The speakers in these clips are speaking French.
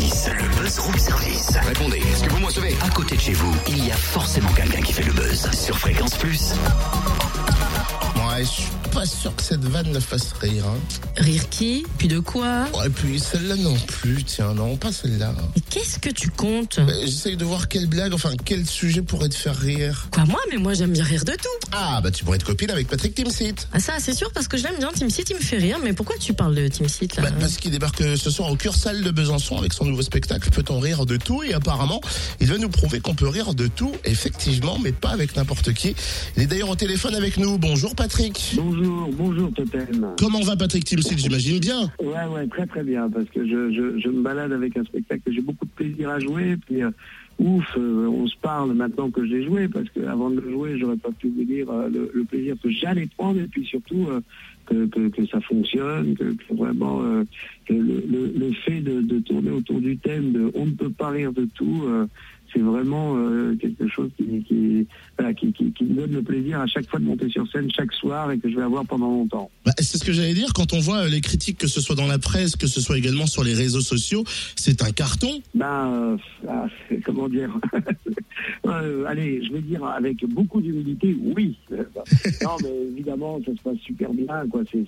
le buzz room service. Répondez, est-ce que vous me À côté de chez vous, il y a forcément quelqu'un qui fait le buzz. Sur Fréquence Plus. Je suis pas sûr que cette vanne le fasse rire. Hein. Rire qui? Puis de quoi? Ouais, et puis celle-là non plus, tiens, non, pas celle-là. Mais qu'est-ce que tu comptes? Euh, J'essaye de voir quelle blague, enfin quel sujet pourrait te faire rire. Quoi, moi? Mais moi, j'aime bien rire de tout. Ah, bah tu pourrais être copine avec Patrick Timsit. Ah, ça, c'est sûr, parce que je l'aime bien. Team Seat, il me fait rire. Mais pourquoi tu parles de Team Seat, là? Bah, parce qu'il débarque ce soir au Cursal de Besançon avec son nouveau spectacle Peut-on rire de tout? Et apparemment, il va nous prouver qu'on peut rire de tout, effectivement, mais pas avec n'importe qui. Il est d'ailleurs au téléphone avec nous. Bonjour Patrick. Bonjour, bonjour Totem. Comment va Patrick Timsit J'imagine bien. Ouais, ouais, très très bien, parce que je, je, je me balade avec un spectacle que j'ai beaucoup de plaisir à jouer, puis euh, ouf, euh, on se parle maintenant que je l'ai joué, parce que avant de le jouer, j'aurais pas pu vous dire euh, le, le plaisir que j'allais prendre, et puis surtout euh, que, que, que ça fonctionne, que, que vraiment euh, que le, le, le fait de, de tourner autour du thème de on ne peut pas rire de tout, euh, c'est vraiment euh, quelque chose qui, qui, voilà, qui, me donne le plaisir à chaque fois de monter sur scène chaque soir et que je vais avoir pendant longtemps. Bah, c'est ce que j'allais dire. Quand on voit euh, les critiques, que ce soit dans la presse, que ce soit également sur les réseaux sociaux, c'est un carton. Ben, euh, ah, comment dire? Euh, Allez, je vais dire avec beaucoup d'humilité, oui. Bah, non, mais évidemment, ça se passe super bien, quoi. C'est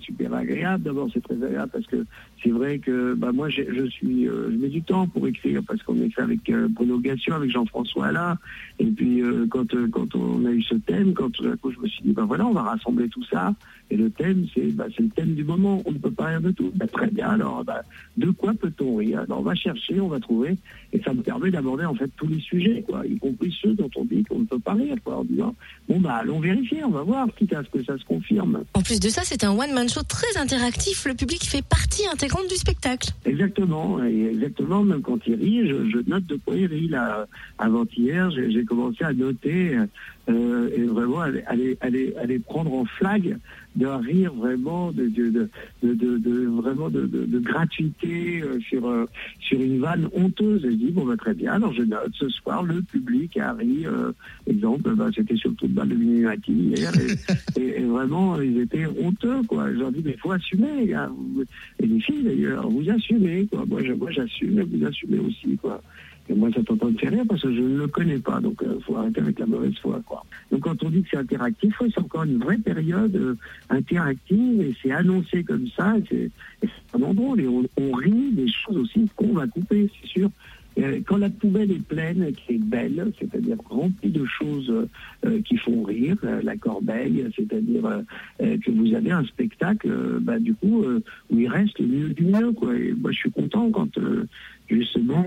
super agréable. D'abord, c'est très agréable parce que c'est vrai que bah, moi, je suis, je mets du temps pour écrire parce qu'on écrit avec euh, Bruno Gassio, avec Jean-François là. Et puis euh, quand euh, quand on a eu ce thème, quand tout d'un coup je me suis dit, bah voilà, on va rassembler tout ça. Et le thème, c'est c'est le thème du moment. On ne peut pas rire de tout. Bah, très bien. Alors, bah, de quoi peut-on rire? Alors, on va chercher, on va trouver, et ça me permet d'aborder en fait tous les sujets, quoi, y compris ceux dont on dit qu'on ne peut pas rire, quoi, en disant bon bah allons vérifier, on va voir, quitte à ce que ça se confirme. En plus de ça, c'est un one-man show très interactif. Le public fait partie intégrante du spectacle. Exactement, et exactement. Même quand il rit, je, je note de rit. Là, avant-hier, j'ai commencé à noter euh, et vraiment aller, aller, aller, aller prendre en flag d'un rire vraiment de, de, de, vraiment de, gratuité euh, sur euh, sur une vanne honteuse. Et je dis bon bah très bien. Alors je note ce soir le public a ri. euh, exemple, bah, c'était sur le trou de balle de Miniati hier et, et, et vraiment ils étaient honteux quoi. Je leur dis mais il faut assumer les gars. Vous- et les filles d'ailleurs, vous assumez quoi. Moi j'assume et vous assumez aussi quoi. Et moi, ça t'entend me faire rire parce que je ne le connais pas. Donc, il faut arrêter avec la mauvaise foi, quoi. Donc, quand on dit que c'est interactif, c'est encore une vraie période euh, interactive et c'est annoncé comme ça. Et c'est et vraiment drôle. Et on, rit des choses aussi qu'on va couper, c'est sûr. Euh, Quand la poubelle est pleine, qui est belle, c'est-à-dire remplie de choses euh, qui font rire, euh, la corbeille, c'est-à-dire euh, euh, que vous avez un spectacle, euh, bah, du coup, euh, où il reste le mieux du mieux. Quoi. Et moi, je suis content quand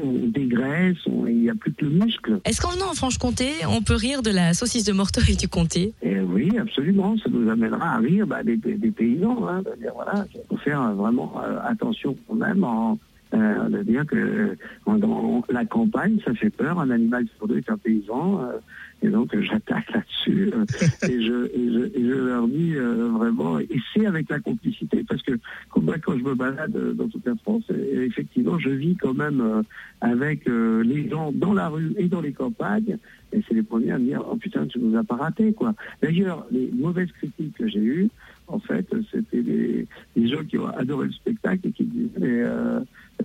on dégraisse, il n'y a plus que le muscle. Est-ce qu'en venant en Franche-Comté, on peut rire de la saucisse de Morteau et du comté? Et oui, absolument, ça nous amènera à rire bah, des, paysans. Hein, de dire, voilà, il faut faire euh, vraiment euh, attention quand même en euh, de dire que euh, dans la campagne, ça fait peur. Un animal sur deux est un paysan. euh, et donc j'attaque euh, et, je, leur dis euh, vraiment, et c'est avec la complicité, parce que moi quand je me balade euh, dans toute la France, et effectivement je vis quand même euh, avec euh, les gens dans la rue et dans les campagnes, et c'est les premiers à me dire, oh putain, tu nous as pas raté quoi. D'ailleurs, les mauvaises critiques que j'ai eues, en fait, c'était des, gens qui ont adoré le spectacle et qui disaient, mais, euh,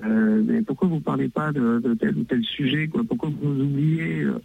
euh, pourquoi vous parlez pas de, de tel ou tel sujet quoi? Pourquoi vous oubliez euh?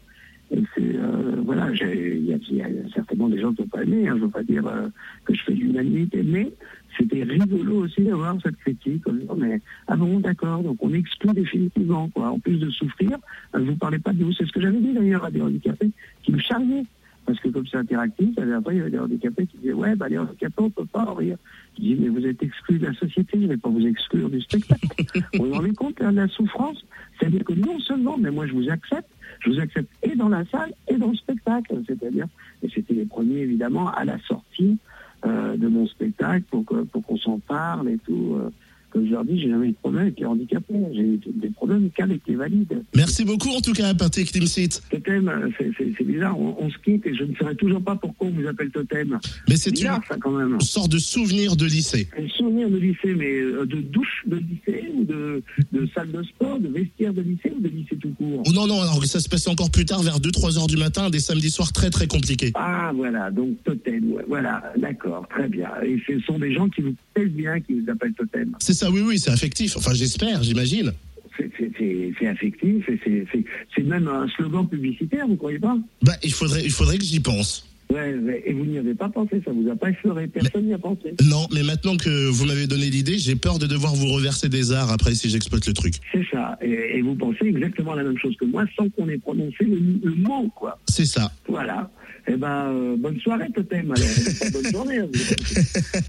Et c'est euh, voilà, il y, y a certainement des gens qui n'ont pas aimé. Hein, je veux pas dire euh, que je fais l'unanimité, mais c'était rigolo aussi d'avoir cette critique en disant mais ah bon d'accord, donc on exclut définitivement quoi. En plus de souffrir, euh, vous parlez pas de nous. C'est ce que j'avais dit d'ailleurs à des handicapés qui me charriaient. Parce que comme c'est interactif, la dernière fois, il y avait des handicapés qui disaient Ouais, bah, les handicapés, on ne peut pas en rire. Je dis Mais vous êtes exclus de la société, je ne vais pas vous exclure du spectacle. vous vous rendez compte hein, de la souffrance? C'est-à-dire que non seulement, mais moi je vous accepte, je vous accepte et dans la salle et dans le spectacle. C'est-à-dire, et c'était les premiers évidemment à la sortie euh, de mon spectacle pour que- pour qu'on s'en parle et tout. euh. Comme je leur dis, j'ai jamais eu de problème avec les handicapés. J'ai eu des problèmes qu'avec les valides. Merci beaucoup en tout cas, Patrick Timsit. Totem, euh, c'est- c'est c'est bizarre, on, on se quitte et je ne saurais toujours pas pourquoi on vous appelle Totem. Mais c'est une bizarre ça quand même. sorte de souvenir de lycée. Un souvenir de lycée, mais euh, de douche de lycée de, de salle de sport, de vestiaire de lycée ou de lycée tout court Oh non, non, alors ça se passe encore plus tard, vers 2-3 heures du matin, des samedis soirs très très compliqués. Ah voilà, donc Totem, ouais, voilà, d'accord, très bien. Et ce sont des gens qui vous plaisent bien, qui vous appellent Totem. C'est ça, oui, oui, c'est affectif. Enfin, j'espère, j'imagine. C'est- affectif, et c'est même un slogan publicitaire, vous croyez pas? Bah, il faudrait, il faudrait que j'y pense. Ouais, ouais, Et vous n'y avez pas pensé, ça vous a pas effleuré, personne n'y a pensé. Non, mais maintenant que vous m'avez donné l'idée, j'ai peur de devoir vous reverser des arts après si j'exploite le truc. C'est ça. Et, et vous pensez exactement la même chose que moi, sans qu'on ait prononcé le, le mot, quoi. C'est ça. Voilà. Eh ben, euh, bonne soirée, Totem, alors. bonne journée vous.